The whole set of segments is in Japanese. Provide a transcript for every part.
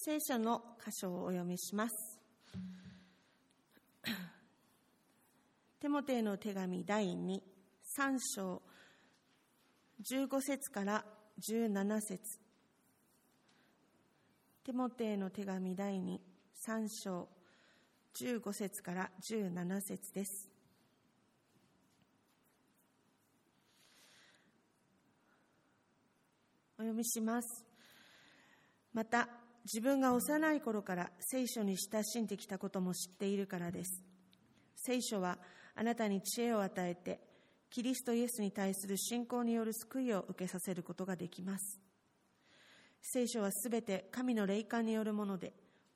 聖書の箇所をお読みします。テモテへの手紙第2、3章、15節から17節テモテへの手紙第2、3章、15節から17節です。お読みします。また、自分が幼い頃から聖書に親しんできたことも知っているからです。聖書はあなたに知恵を与えて、キリストイエスに対する信仰による救いを受けさせることができます。聖書はすべて神の霊感によるもので、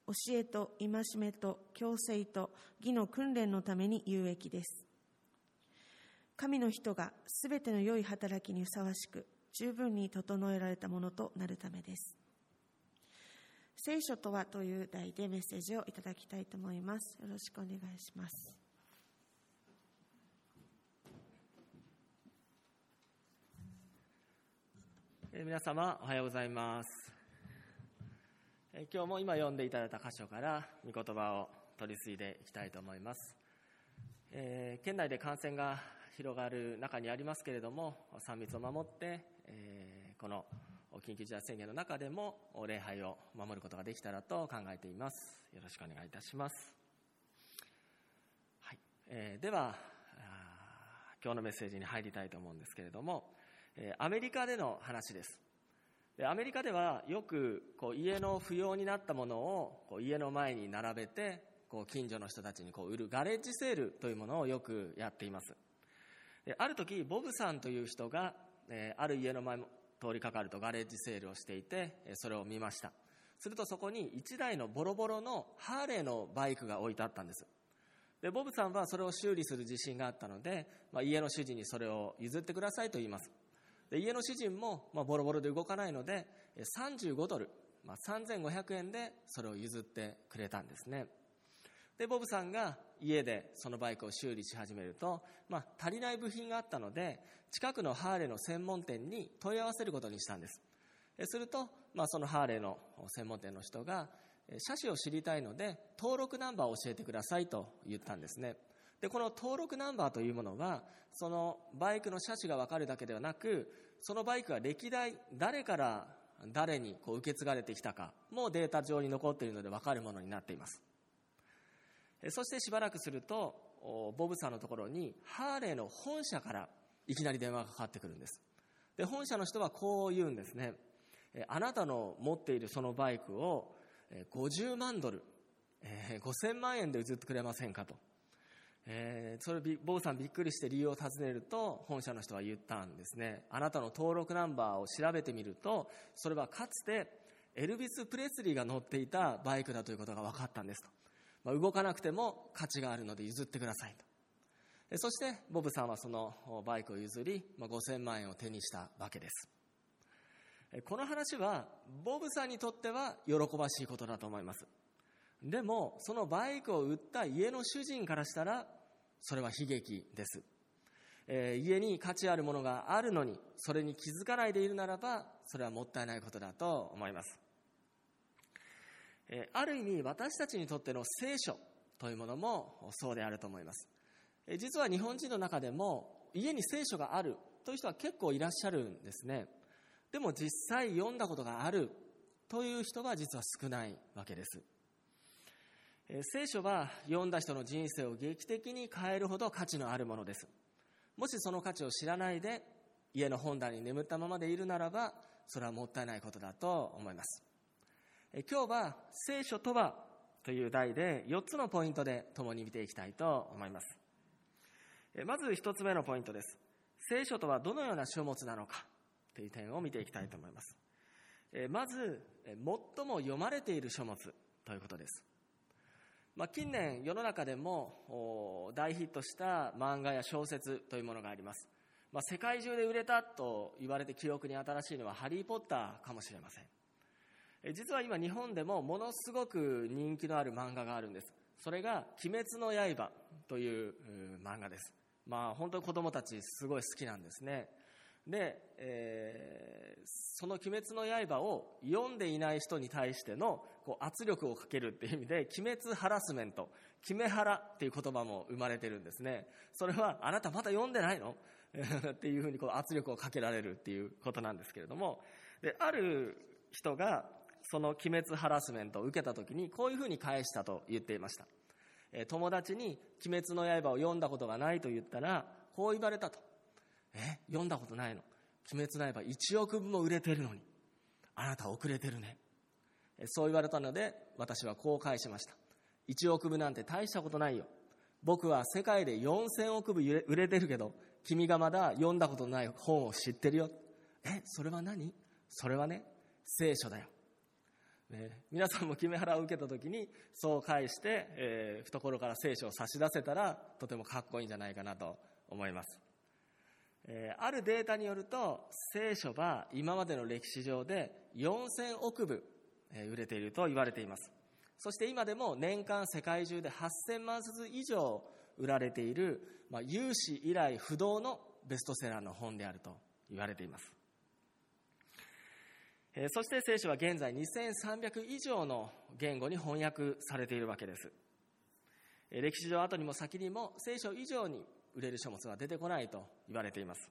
教えと戒めと強制と義の訓練のために有益です。神の人がすべての良い働きにふさわしく、十分に整えられたものとなるためです。聖書とはという題でメッセージをいただきたいと思います。よろしくお願いします。え皆様おはようございます、え今日も今読んでいただいた箇所から御言葉を取り継いでいきたいと思います、えー県内で感染が広がる中にありますけれども3密を守って、えーこの緊急事態宣言の中でも礼拝を守ることができたらと考えています。よろしくお願いいたします。はい。えーでは今日のメッセージに入りたいと思うんですけれども、えアメリカでの話です。でアメリカではよくこう家の不要になったものをこう家の前に並べてこう近所の人たちにこう売るガレージセールというものをよくやっています。である時ボブさんという人が、えある家の前を通りかかるとガレージセールをしていてそれを見ました。するとそこに1台のボロボロのハーレーのバイクが置いてあったんです。でボブさんはそれを修理する自信があったので、まあ、家の主人にそれを譲ってくださいと言います。で家の主人も、まあ、ボロボロで動かないので35ドル、まあ、3500円でそれを譲ってくれたんですね。でボブさんが家でそのバイクを修理し始めると、まあ、足りない部品があったので近くのハーレーの専門店に問い合わせることにしたんです。すると、まあ、そのハーレーの専門店の人が車種を知りたいので登録ナンバーを教えてくださいと言ったんですね。でこの登録ナンバーというものはそのバイクの車種が分かるだけではなくそのバイクが歴代誰から誰にこう受け継がれてきたかもデータ上に残っているので分かるものになっています。そしてしばらくするとボブさんのところにハーレーの本社からいきなり電話がかかってくるんです。で本社の人はこう言うんですね。あなたの持っているそのバイクを50万ドル、えー5000万円で譲ってくれませんかと、えーそれボブさんびっくりして理由を尋ねると本社の人は言ったんですね。あなたの登録ナンバーを調べてみるとそれはかつてエルビス・プレスリーが乗っていたバイクだということが分かったんですと、まあ、動かなくても価値があるので譲ってくださいと。そしてボブさんはそのバイクを譲り、まあ、5000万円を手にしたわけです。この話はボブさんにとっては喜ばしいことだと思います。でもそのバイクを売った家の主人からしたらそれは悲劇です、えー家に価値あるものがあるのにそれに気づかないでいるならばそれはもったいないことだと思います。えある意味私たちにとっての聖書というものもそうであると思います。え実は日本人の中でも家に聖書があるという人は結構いらっしゃるんですね。でも実際読んだことがあるという人は実は少ないわけです。聖書は読んだ人の人生を劇的に変えるほど価値のあるものです。もしその価値を知らないで家の本棚に眠ったままでいるならばそれはもったいないことだと思います。今日は聖書とはという題で4つのポイントで共に見ていきたいと思います。えまず1つ目のポイントです。聖書とはどのような書物なのかという点を見ていきたいと思います。えまずえ最も読まれている書物ということです。まあ、近年世の中でも大ヒットした漫画や小説というものがあります、まあ、世界中で売れたと言われて記憶に新しいのは「ハリー・ポッター」かもしれません。実は今日本でもものすごく人気のある漫画があるんです。それが「鬼滅の刃」という漫画です。まあ本当に子供たちすごい好きなんですね。で、えー、その「鬼滅の刃」を読んでいない人に対してのこう圧力をかけるっていう意味で「鬼滅ハラスメント」「決めハラ」っていう言葉も生まれてるんですね。それは「あなたまだ読んでないの? 」っていうふうにこう圧力をかけられるっていうことなんですけれども。である人がその鬼滅ハラスメントを受けた時にこういうふうに返したと言っていました。友達に「鬼滅の刃」を読んだことがないと言ったらこう言われたと。え？読んだことないの？鬼滅の刃1億部も売れてるのに。あなた遅れてるね。そう言われたので私はこう返しました。1億部なんて大したことないよ。僕は世界で4000億部売れてるけど君がまだ読んだことない本を知ってるよ。え？それは何？それはね聖書だよ、ね、皆さんも決め腹を受けた時にそう返して、えー、懐から聖書を差し出せたらとてもかっこいいんじゃないかなと思います。えあるデータによると聖書は今までの歴史上で4000億部、え売れていると言われています。そして今でも年間世界中で8000万冊以上売られている、まあ、有史以来不動のベストセラーの本であると言われています、そして聖書は現在2300以上の言語に翻訳されているわけです、歴史上後にも先にも聖書以上に売れる書物は出てこないと言われています。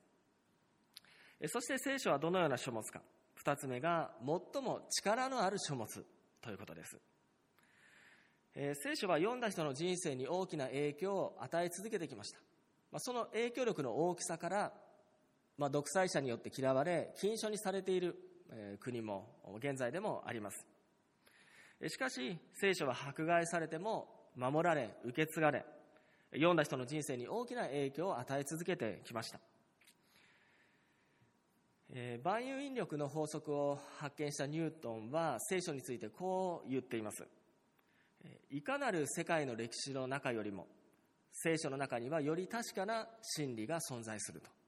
そして聖書はどのような書物か。二つ目が最も力のある書物ということです。聖書は読んだ人の人生に大きな影響を与え続けてきました。その影響力の大きさから、まあ、独裁者によって嫌われ、禁書にされている国も現在でもあります。しかし、聖書は迫害されても守られ、受け継がれ、読んだ人の人生に大きな影響を与え続けてきました。え、万有引力の法則を発見したニュートンは聖書についてこう言っています。いかなる世界の歴史の中よりも聖書の中にはより確かな真理が存在すると。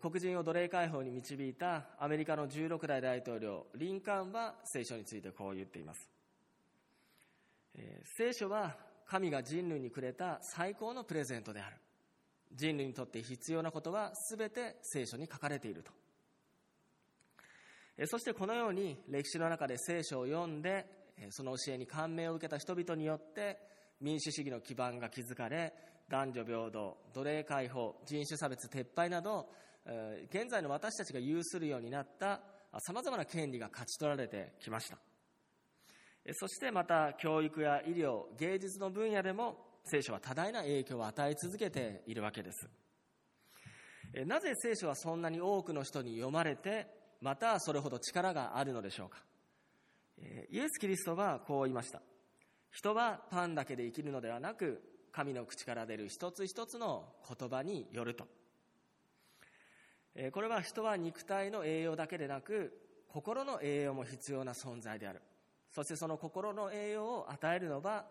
黒人を奴隷解放に導いたアメリカの16代大統領リンカーンは聖書についてこう言っています。聖書は神が人類にくれた最高のプレゼントである。人類にとって必要なことは全て聖書に書かれていると。そしてこのように歴史の中で聖書を読んで、その教えに感銘を受けた人々によって民主主義の基盤が築かれ、男女平等、奴隷解放、人種差別撤廃など、現在の私たちが有するようになった様々な権利が勝ち取られてきました。そしてまた教育や医療、芸術の分野でも聖書は多大な影響を与え続けているわけです。なぜ聖書はそんなに多くの人に読まれて、またそれほど力があるのでしょうか。イエス・キリストはこう言いました。人はパンだけで生きるのではなく、神の口から出る一つ一つの言葉によると。これは人は肉体の栄養だけでなく、心の栄養も必要な存在である。そしてその心の栄養を与えるのは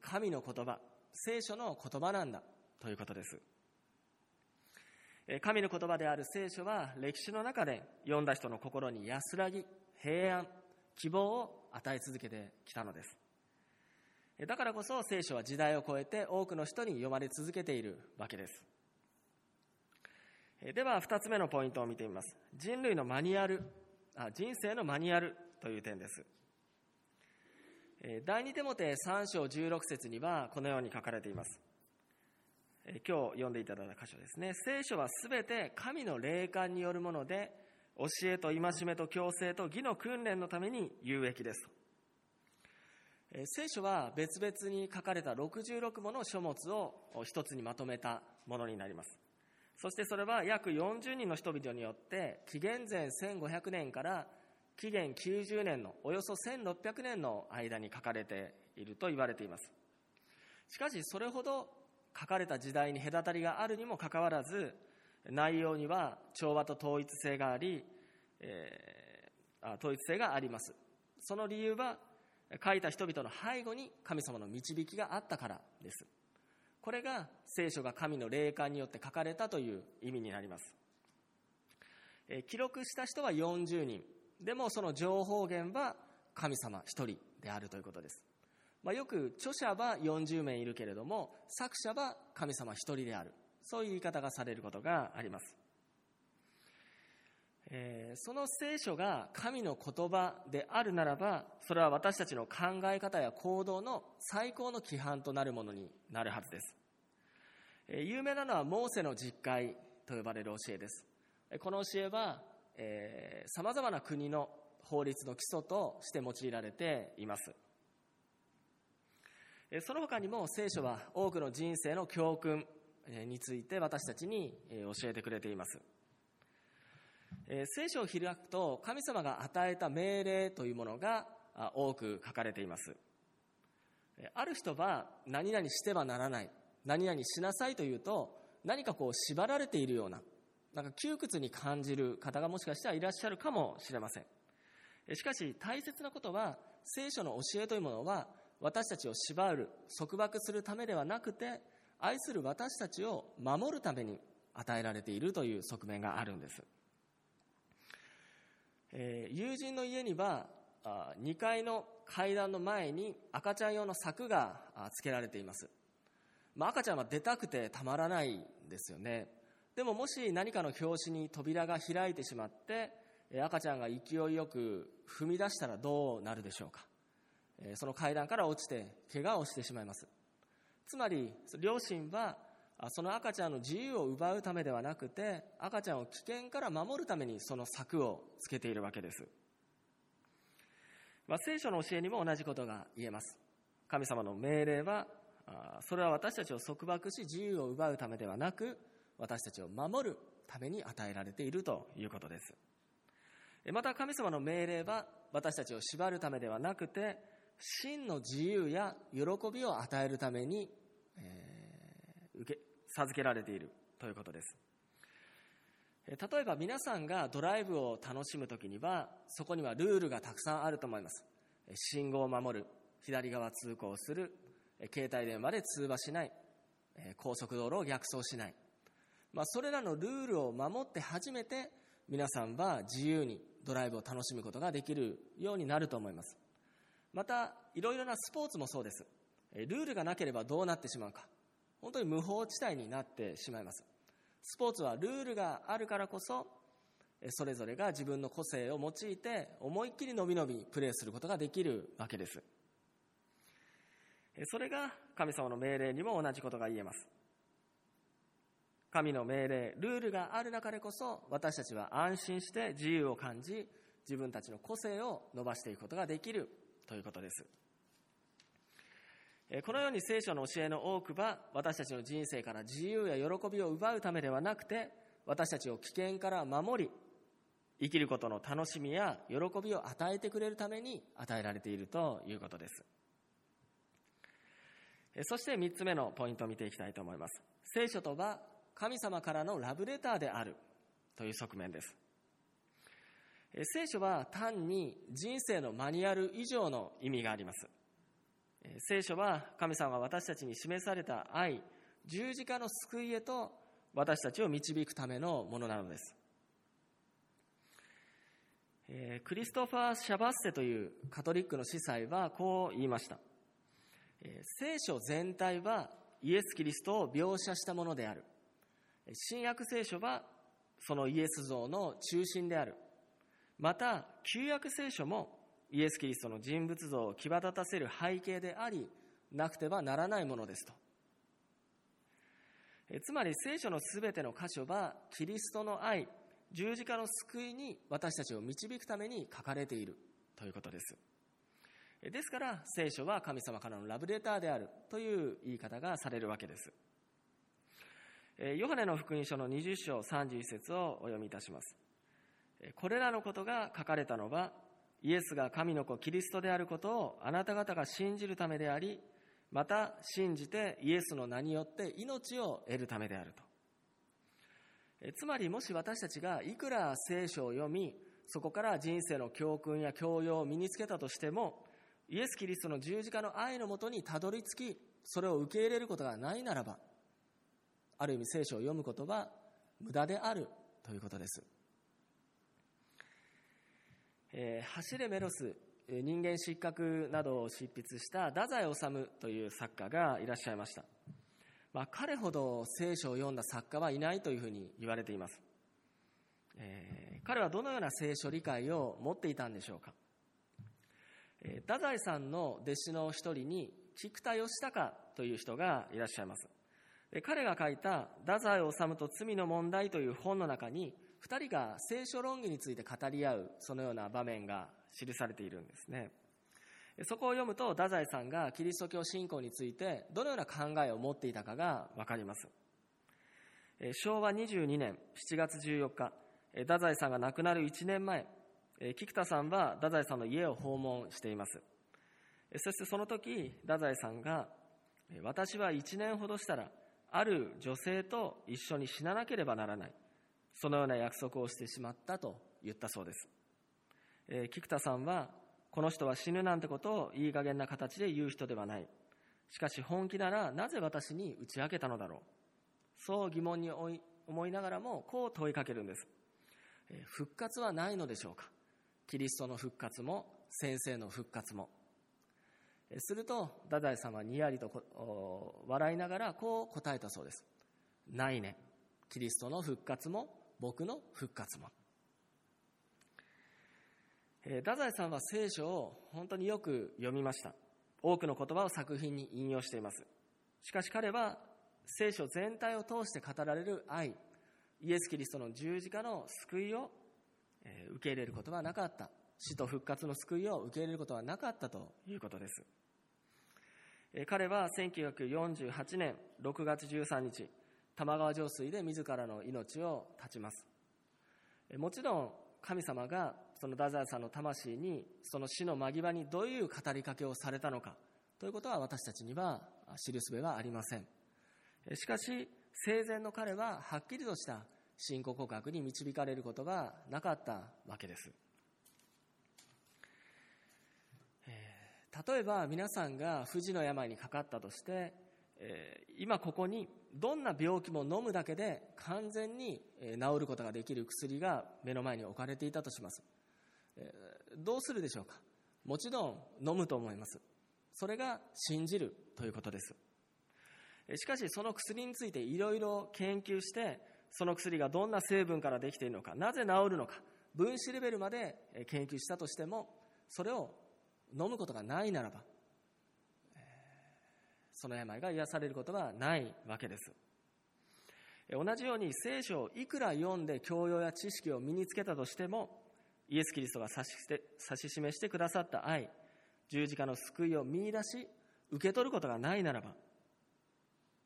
神の言葉、聖書の言葉なんだということです。神の言葉である聖書は歴史の中で読んだ人の心に安らぎ、平安、希望を与え続けてきたのです。だからこそ聖書は時代を超えて多くの人に読まれ続けているわけです。では二つ目のポイントを見てみます。人類のマニュアル、あ人生のマニュアルという点です。第二手モて3章16節にはこのように書かれています。今日読んでいただいた箇所ですね。聖書はすべて神の霊感によるもので、教えと戒めと強制と義の訓練のために有益です。聖書は別々に書かれた66もの書物を一つにまとめたものになります。そしてそれは約40人の人々によって紀元前1500年から紀元90年のおよそ1600年の間に書かれていると言われています。しかしそれほど書かれた時代に隔たりがあるにもかかわらず内容には調和と統一性があり、えー、統一性がありますその理由は書いた人々の背後に神様の導きがあったからですこれが聖書が神の霊感によって書かれたという意味になります、記録した人は40人でもその情報源は神様一人であるということです。まあ、よく著者は40名いるけれども、作者は神様一人である。そういう言い方がされることがあります。えー、その聖書が神の言葉であるならば、それは私たちの考え方や行動の最高の規範となるものになるはずです。えー、有名なのはモーセの実会と呼ばれる教えです。この教えは、えー、様々な国の法律の基礎として用いられています。その他にも聖書は多くの人生の教訓について私たちに教えてくれています。え聖書を開くと神様が与えた命令というものが多く書かれています。ある人は何々してはならない、何々しなさいというと何かこう縛られているような、なんか窮屈に感じる方がもしかしたらいらっしゃるかもしれません。しかし大切なことは聖書の教えというものは私たちを縛る束縛するためではなくて愛する私たちを守るために与えられているという側面があるんです、えー、友人の家にはあ2階の階段の前に赤ちゃん用の柵がつけられています、まあ、赤ちゃんは出たくてたまらないんですよね。でももし何かの拍子に扉が開いてしまって赤ちゃんが勢いよく踏み出したらどうなるでしょうか。その階段から落ちて怪我をしてしまいます。つまり両親はその赤ちゃんの自由を奪うためではなくて赤ちゃんを危険から守るためにその柵をつけているわけです、まあ、聖書の教えにも同じことが言えます。神様の命令はそれは私たちを束縛し自由を奪うためではなく私たちを守るために与えられているということです。また神様の命令は私たちを縛るためではなくて真の自由や喜びを与えるために、えー、受け授けられているということです。例えば皆さんがドライブを楽しむ時にはそこにはルールがたくさんあると思います。信号を守る左側通行する携帯電話で通話しない高速道路を逆走しない、まあ、それらのルールを守って初めて皆さんは自由にドライブを楽しむことができるようになると思います。またいろいろなスポーツもそうです。ルールがなければどうなってしまうか。本当に無法地帯になってしまいます。スポーツはルールがあるからこそそれぞれが自分の個性を用いて思いっきりのびのびプレーすることができるわけです。それが神様の命令にも同じことが言えます。神の命令ルールがある中でこそ私たちは安心して自由を感じ自分たちの個性を伸ばしていくことができるということです。このように聖書の教えの多くは私たちの人生から自由や喜びを奪うためではなくて私たちを危険から守り生きることの楽しみや喜びを与えてくれるために与えられているということです。そして3つ目のポイントを見ていきたいと思います。聖書とは神様からのラブレターであるという側面です。聖書は単に人生のマニュアル以上の意味があります。聖書は神様が私たちに示された愛、十字架の救いへと私たちを導くためのものなのです。クリストファー・シャバッセというカトリックの司祭はこう言いました。聖書全体はイエス・キリストを描写したものである。新約聖書はそのイエス像の中心である。また旧約聖書もイエス・キリストの人物像を際立たせる背景でありなくてはならないものですと。つまり聖書のすべての箇所はキリストの愛十字架の救いに私たちを導くために書かれているということです。ですから聖書は神様からのラブレターであるという言い方がされるわけです。ヨハネの福音書の20章31節をお読みいたします。これらのことが書かれたのは、イエスが神の子キリストであることをあなた方が信じるためであり、また信じてイエスの名によって命を得るためであると。えつまりもし私たちがいくら聖書を読み、そこから人生の教訓や教養を身につけたとしても、イエス・キリストの十字架の愛のもとにたどり着き、それを受け入れることがないならば、ある意味聖書を読むことは無駄であるということです。えー、走れメロス、人間失格などを執筆した太宰治という作家がいらっしゃいました。まあ、彼ほど聖書を読んだ作家はいないというふうに言われています。えー、彼はどのような聖書理解を持っていたんでしょうか太宰さんの弟子の一人に菊田義孝という人がいらっしゃいます彼が書いた「太宰治と罪の問題」という本の中に2人が聖書論議について語り合うそのような場面が記されているんですね。そこを読むと太宰さんがキリスト教信仰についてどのような考えを持っていたかが分かります。昭和22年7月14日太宰さんが亡くなる1年前菊田さんは太宰さんの家を訪問しています。そしてその時太宰さんが私は1年ほどしたらある女性と一緒に死ななければならない。そのような約束をしてしまったと言ったそうです、えー、菊田さんはこの人は死ぬなんてことをいい加減な形で言う人ではない。しかし本気ならなぜ私に打ち明けたのだろう。そう疑問に思いながらもこう問いかけるんです、えー、復活はないのでしょうか。キリストの復活も先生の復活も。えすると太宰さんはにやりと笑いながらこう答えたそうです。ないね。キリストの復活も僕の復活も。太宰さんは聖書を本当によく読みました。多くの言葉を作品に引用しています。しかし彼は聖書全体を通して語られる愛イエス・キリストの十字架の救いを受け入れることはなかった。死と復活の救いを受け入れることはなかったということです。彼は1948年6月13日玉川上水で自らの命を絶ちます。もちろん神様がその太宰さんの魂にその死の間際にどういう語りかけをされたのかということは私たちには知るすべはありません。しかし生前の彼ははっきりとした信仰告白に導かれることがなかったわけです。例えば皆さんが不治の病にかかったとして、今ここにどんな病気も飲むだけで完全に治ることができる薬が目の前に置かれていたとします、え、どうするでしょうか？もちろん飲むと思います。それが信じるということです。しかしその薬についていろいろ研究してその薬がどんな成分からできているのかなぜ治るのか分子レベルまで研究したとしてもそれを飲むことがないならば、その病が癒されることはないわけです。同じように聖書をいくら読んで教養や知識を身につけたとしても、イエス・キリストが指し指し示してくださった愛、十字架の救いを見出し、受け取ることがないならば、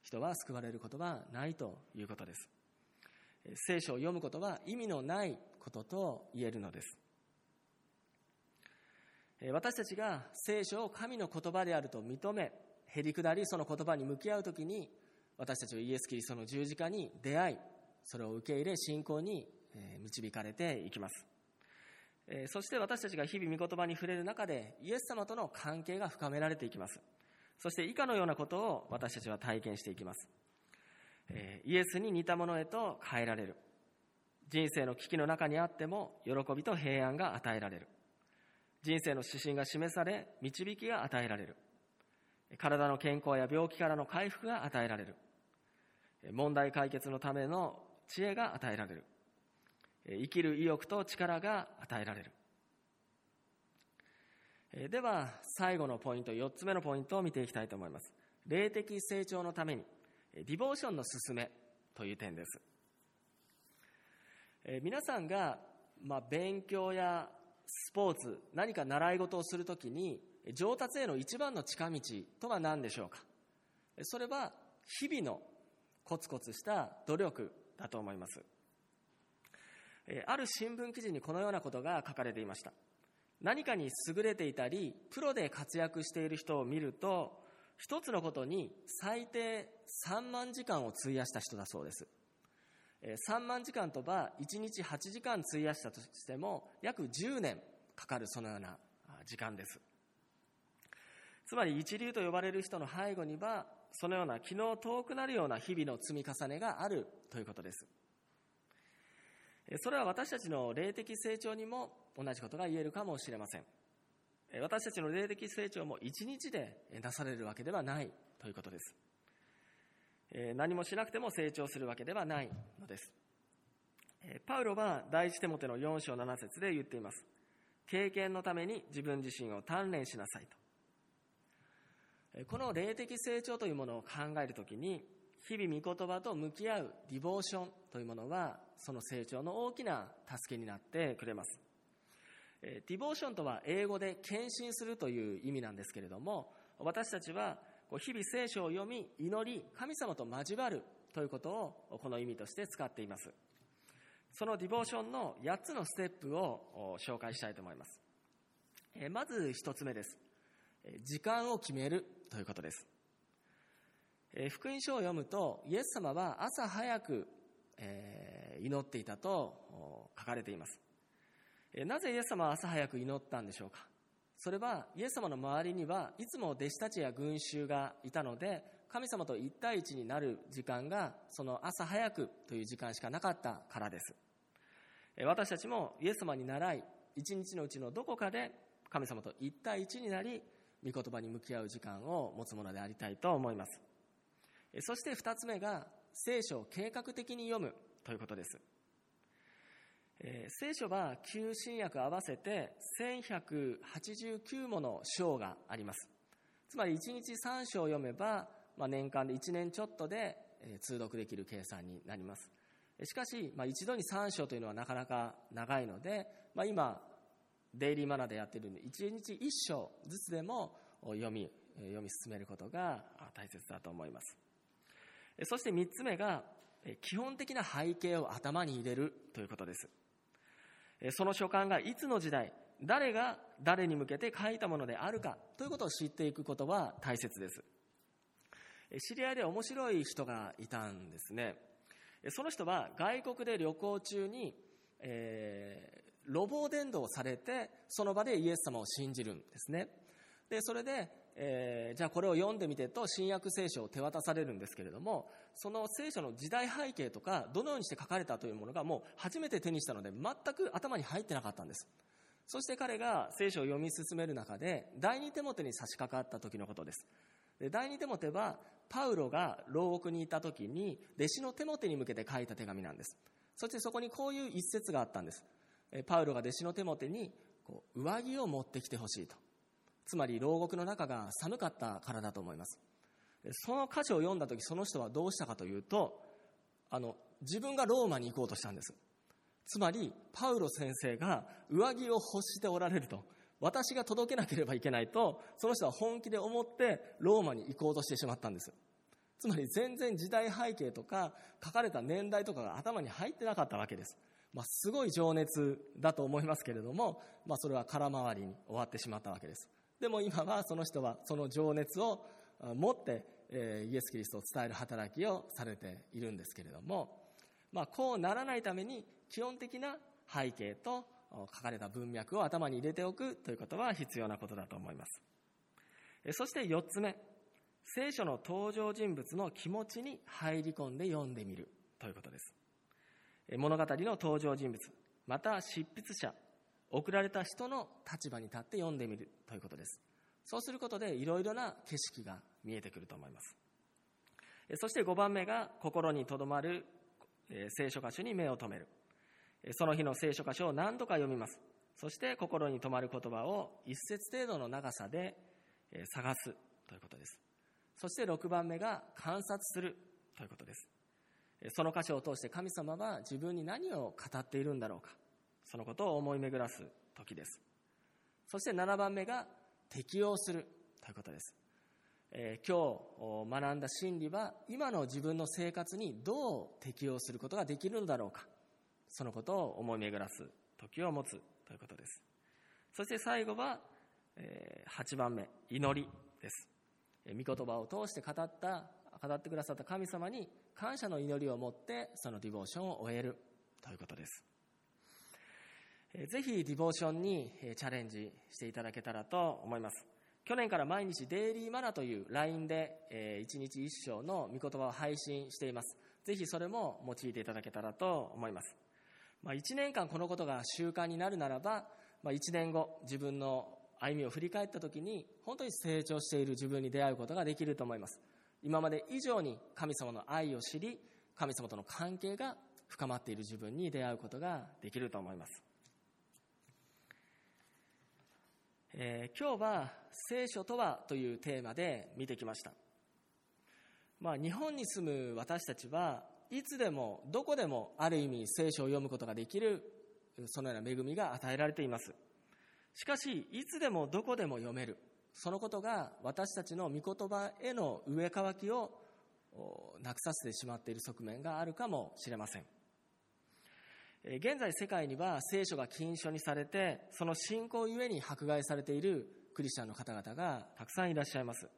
人は救われることはないということです。聖書を読むことは意味のないことと言えるのです。私たちが聖書を神の言葉であると認め、へりくだりその言葉に向き合うときに、私たちはイエス・キリストの十字架に出会い、それを受け入れ、信仰に導かれていきます。そして私たちが日々御言葉に触れる中で、イエス様との関係が深められていきます。そして以下のようなことを私たちは体験していきます。イエスに似たものへと変えられる。人生の危機の中にあっても、喜びと平安が与えられる。人生の指針が示され、導きが与えられる。体の健康や病気からの回復が与えられる。問題解決のための知恵が与えられる。生きる意欲と力が与えられる。では、最後のポイント、4つ目のポイントを見ていきたいと思います。霊的成長のために、ディボーションの進めという点です。皆さんが、まあ、勉強やスポーツ、何か習い事をするときに、上達への一番の近道とは何でしょうか？それは、日々のコツコツした努力だと思います。ある新聞記事にこのようなことが書かれていました。何かに優れていたり、プロで活躍している人を見ると、一つのことに最低3万時間を費やした人だそうです。3万時間とば1日8時間費やしたとしても約10年かかるそのような時間です。つまり一流と呼ばれる人の背後にはそのような気の遠くなるような日々の積み重ねがあるということです。それは私たちの霊的成長にも同じことが言えるかもしれません。私たちの霊的成長も一日でなされるわけではないということです。何もしなくても成長するわけではないのです。パウロは第一手モての4章7節で言っています。経験のために自分自身を鍛錬しなさいと。この霊的成長というものを考えるときに、日々御言葉と向き合うディボーションというものは、その成長の大きな助けになってくれます。ディボーションとは英語で献身するという意味なんですけれども、私たちは日々聖書を読み、祈り、神様と交わるということをこの意味として使っています。そのディボーションの8つのステップを紹介したいと思います。まず1つ目です。時間を決めるということです。福音書を読むと、イエス様は朝早く祈っていたと書かれています。なぜイエス様は朝早く祈ったんでしょうか？それはイエス様の周りにはいつも弟子たちや群衆がいたので神様と一対一になる時間がその朝早くという時間しかなかったからです。私たちもイエス様に習い一日のうちのどこかで神様と一対一になり御言葉に向き合う時間を持つものでありたいと思います。そして二つ目が聖書を計画的に読むということです。えー、聖書は旧新約合わせて1189もの章があります。つまり1日3章読めば、まあ、年間で1年ちょっとで、えー、通読できる計算になります。しかし、まあ、一度に3章というのはなかなか長いので、まあ、今、デイリーマナーでやっているので、1日1章ずつでも読み、読み進めることが大切だと思います。そして3つ目が、基本的な背景を頭に入れるということです。その書簡がいつの時代、誰が誰に向けて書いたものであるかということを知っていくことは大切です。知り合いで面白い人がいたんですね。その人は外国で旅行中に、えー、路傍伝道されて、その場でイエス様を信じるんですね。で、それで、えー、じゃあこれを読んでみてと新約聖書を手渡されるんですけれども、その聖書の時代背景とか、どのようにして書かれたというものがもう初めて手にしたので、全く頭に入ってなかったんです。そして彼が聖書を読み進める中で、第二手モテに差し掛かった時のことです。で第二手モテは、パウロが牢獄にいた時に、弟子のテモテに向けて書いた手紙なんです。そしてそこにこういう一節があったんです。パウロが弟子のテモテに、こう上着を持ってきてほしいと。つまり牢獄の中が寒かったからだと思います。その歌詞を読んだ時その人はどうしたかというとあの自分がローマに行こうとしたんです。つまりパウロ先生が上着を欲しておられると。私が届けなければいけないとその人は本気で思ってローマに行こうとしてしまったんです。つまり全然時代背景とか書かれた年代とかが頭に入ってなかったわけです、まあ、すごい情熱だと思いますけれども、まあ、それは空回りに終わってしまったわけです。でも今はその人はその情熱を持ってイエス・キリストを伝える働きをされているんですけれども、まあ、こうならないために基本的な背景と書かれた文脈を頭に入れておくということは必要なことだと思います。そして4つ目、聖書の登場人物の気持ちに入り込んで読んでみるということです。物語の登場人物、また執筆者、送られた人の立場に立って読んでみるということです。そうすることでいろいろな景色が見えてくると思います。そして5番目が心にとどまる聖書箇所に目を留める。その日の聖書箇所を何度か読みます。そして心に留まる言葉を一節程度の長さで探すということです。そして6番目が観察するということです。その箇所を通して神様は自分に何を語っているんだろうか。そのことを思い巡らす時です。そして7番目が適応するということです。えー、今日学んだ真理は今の自分の生活にどう適応することができるのだろうか。そのことを思い巡らす時を持つということです。そして最後は、えー、8番目、祈りです。えー、御言葉を通して語った、語ってくださった神様に感謝の祈りを持ってそのディボーションを終えるということです。ぜひディボーションにチャレンジしていただけたらと思います。去年から毎日デイリーマナという LINE で1日1章の御言葉を配信しています。ぜひそれも用いていただけたらと思います。まあ、1年間このことが習慣になるならば、まあ、1年後自分の歩みを振り返った時に本当に成長している自分に出会うことができると思います。今まで以上に神様の愛を知り、神様との関係が深まっている自分に出会うことができると思います。えー、今日は聖書とはというテーマで見てきました。まあ、日本に住む私たちはいつでもどこでもある意味聖書を読むことができるそのような恵みが与えられています。しかし、いつでもどこでも読める。そのことが私たちの御言葉への植え替きをなくさせてしまっている側面があるかもしれません。現在世界には聖書が禁書にされて、その信仰ゆえに迫害されているクリスチャンの方々がたくさんいらっしゃいます。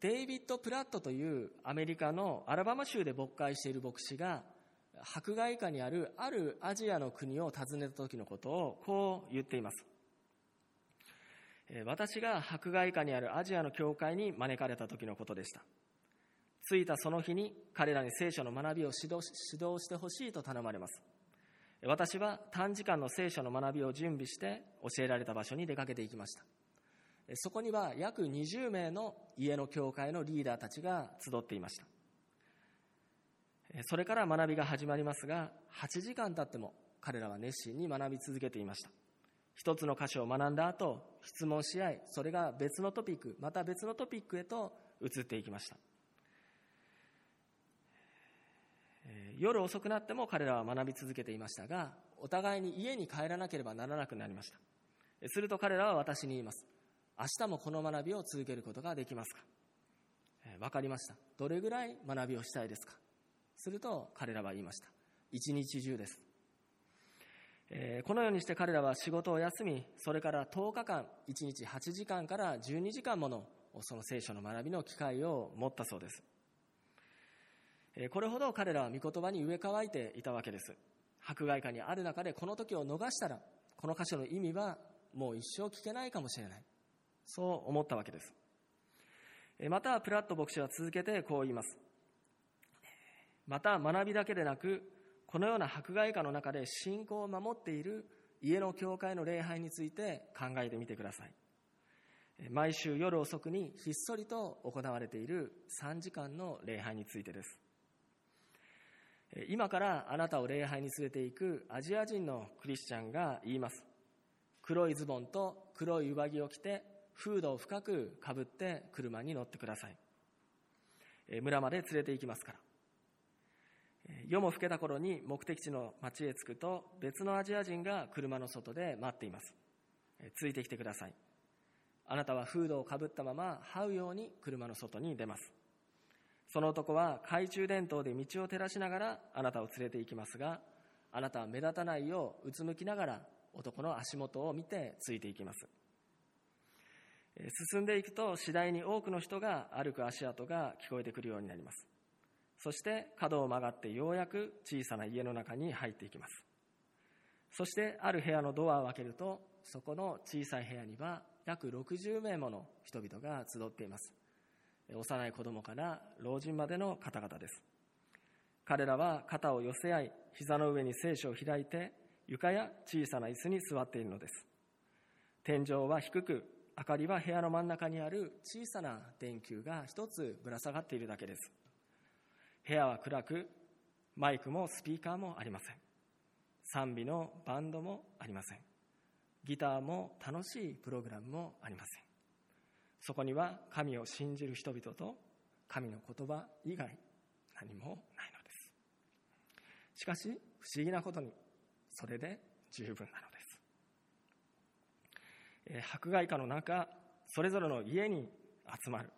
デイビッド・プラットというアメリカのアラバマ州で牧会している牧師が迫害下にあるあるアジアの国を訪ねた時のことをこう言っています。私が迫害下にあるアジアの教会に招かれた時のことでした。着いたその日に彼らに聖書の学びを指導指導してほしいと頼まれます。私は短時間の聖書の学びを準備して教えられた場所に出かけていきました。そこには約20名の家の教会のリーダーたちが集っていました。それから学びが始まりますが、8時間経っても彼らは熱心に学び続けていました。一つの箇所を学んだ後、質問し合い、それが別のトピック、また別のトピックへと移っていきました。夜遅くなっても彼らは学び続けていましたが、お互いに家に帰らなければならなくなりました。すると彼らは私に言います。明日もこの学びを続けることができますか？わかりました。どれぐらい学びをしたいですか？すると彼らは言いました。一日中です。このようにして彼らは仕事を休み、それから10日間、1日8時間から12時間ものその聖書の学びの機会を持ったそうです。これほど彼らは御言葉に植え替えていたわけです。迫害下にある中でこの時を逃したら、この箇所の意味はもう一生聞けないかもしれない。そう思ったわけです。また、プラット牧師は続けてこう言います。また学びだけでなく、このような迫害下の中で信仰を守っている家の教会の礼拝について考えてみてください。毎週夜遅くにひっそりと行われている3時間の礼拝についてです。今からあなたを礼拝に連れて行くアジア人のクリスチャンが言います。黒いズボンと黒い上着を着てフードを深くかぶって車に乗ってください。村まで連れて行きますから。夜も更けた頃に目的地の町へ着くと別のアジア人が車の外で待っています。ついてきてください。あなたはフードをかぶったまま這うように車の外に出ます。その男は懐中電灯で道を照らしながらあなたを連れて行きますが、あなたは目立たないよううつむきながら男の足元を見てついていきます。進んでいくと次第に多くの人が歩く足跡が聞こえてくるようになります。そして角を曲がってようやく小さな家の中に入っていきます。そしてある部屋のドアを開けると、そこの小さい部屋には約60名もの人々が集っています。幼い子供から老人までの方々です。彼らは肩を寄せ合い、膝の上に聖書を開いて、床や小さな椅子に座っているのです。天井は低く、明かりは部屋の真ん中にある小さな電球が一つぶら下がっているだけです。部屋は暗く、マイクもスピーカーもありません。賛美のバンドもありません。ギターも楽しいプログラムもありません。そこには神を信じる人々と神の言葉以外何もないのです。しかし不思議なことにそれで十分なのです。迫害下の中、それぞれの家に集まる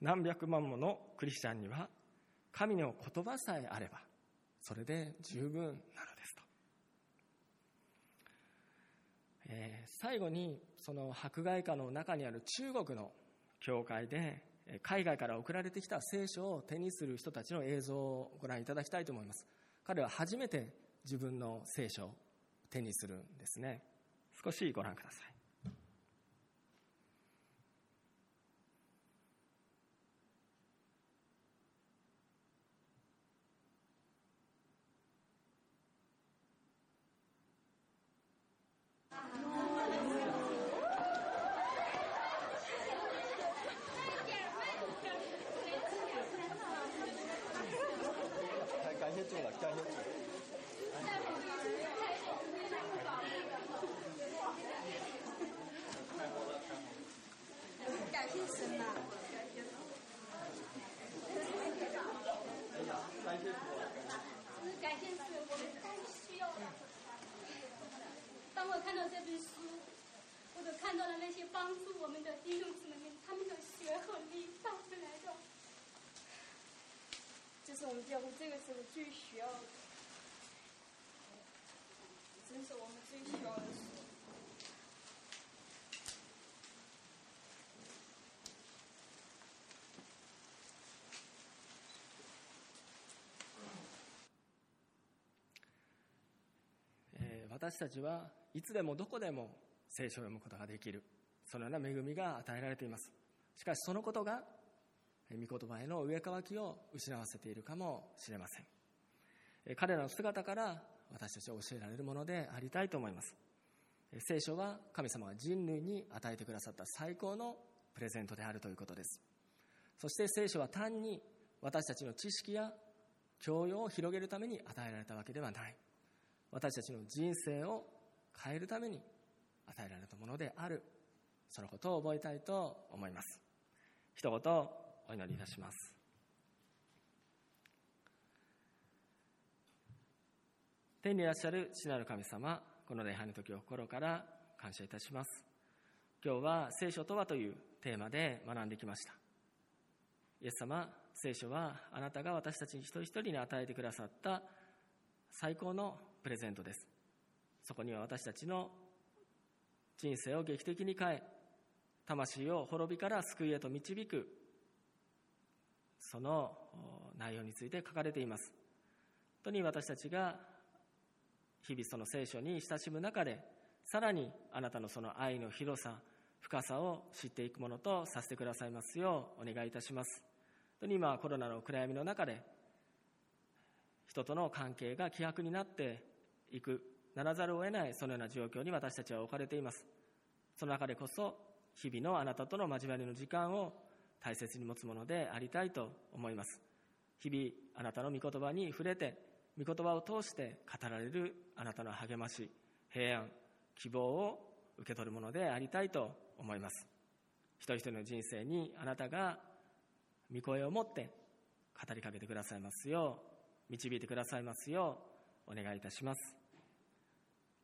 何百万ものクリスチャンには神の言葉さえあればそれで十分なのですと、えー、最後にその迫害下の中にある中国の教会で海外から送られてきた聖書を手にする人たちの映像をご覧いただきたいと思います。彼は初めて自分の聖書を手にするんですね。少しご覧ください。这是我们教会这个时候最需要的，真是我们最需要的事。えー私たちはいつでもどこでも聖書を読むことができるそのような恵みが与えられていますしかしそのことが御言葉への植え替きを失わせているかもしれません。彼らの姿から私たちは教えられるものでありたいと思います。聖書は神様が人類に与えてくださった最高のプレゼントであるということです。そして聖書は単に私たちの知識や教養を広げるために与えられたわけではない。私たちの人生を変えるために与えられたものである。そのことを覚えたいと思います。一言お祈りいたします。天にいらっしゃる父なる神様この礼拝の時を心から感謝いたします。今日は聖書とはというテーマで学んできました。イエス様聖書はあなたが私たち一人一人に与えてくださった最高のプレゼントです。そこには私たちの人生を劇的に変え魂を滅びから救いへと導くその内容について書かれています。本当に私たちが日々その聖書に親しむ中でさらにあなたのその愛の広さ深さを知っていくものとさせてくださいますようお願いいたします。本当に今コロナの暗闇の中で人との関係が希薄になっていくならざるを得ないそのような状況に私たちは置かれています。その中でこそ日々のあなたとの交わりの時間を大切に持つものでありたいと思います。日々あなたの御言葉に触れて御言葉を通して語られるあなたの励まし平安希望を受け取るものでありたいと思います。一人一人の人生にあなたが御声を持って語りかけてくださいますよう導いてくださいますようお願いいたします。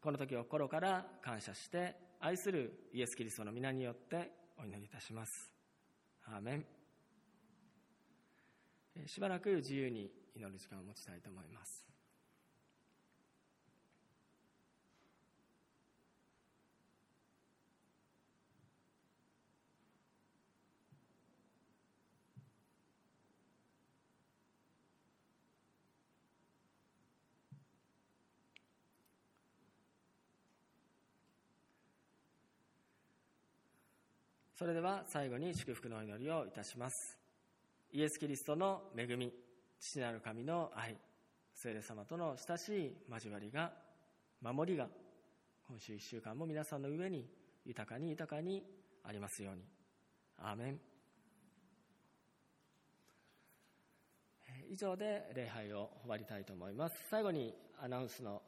この時を心から感謝して愛するイエス・キリストの皆によってお祈りいたします。アーメンしばらく自由に祈る時間を持ちたいと思います。それでは最後に祝福のお祈りをいたします。イエス・キリストの恵み父なる神の愛聖霊様との親しい交わりが守りが今週1週間も皆さんの上に豊かに豊かにありますように。アーメン。以上で礼拝を終わりたいと思います。最後にアナウンスの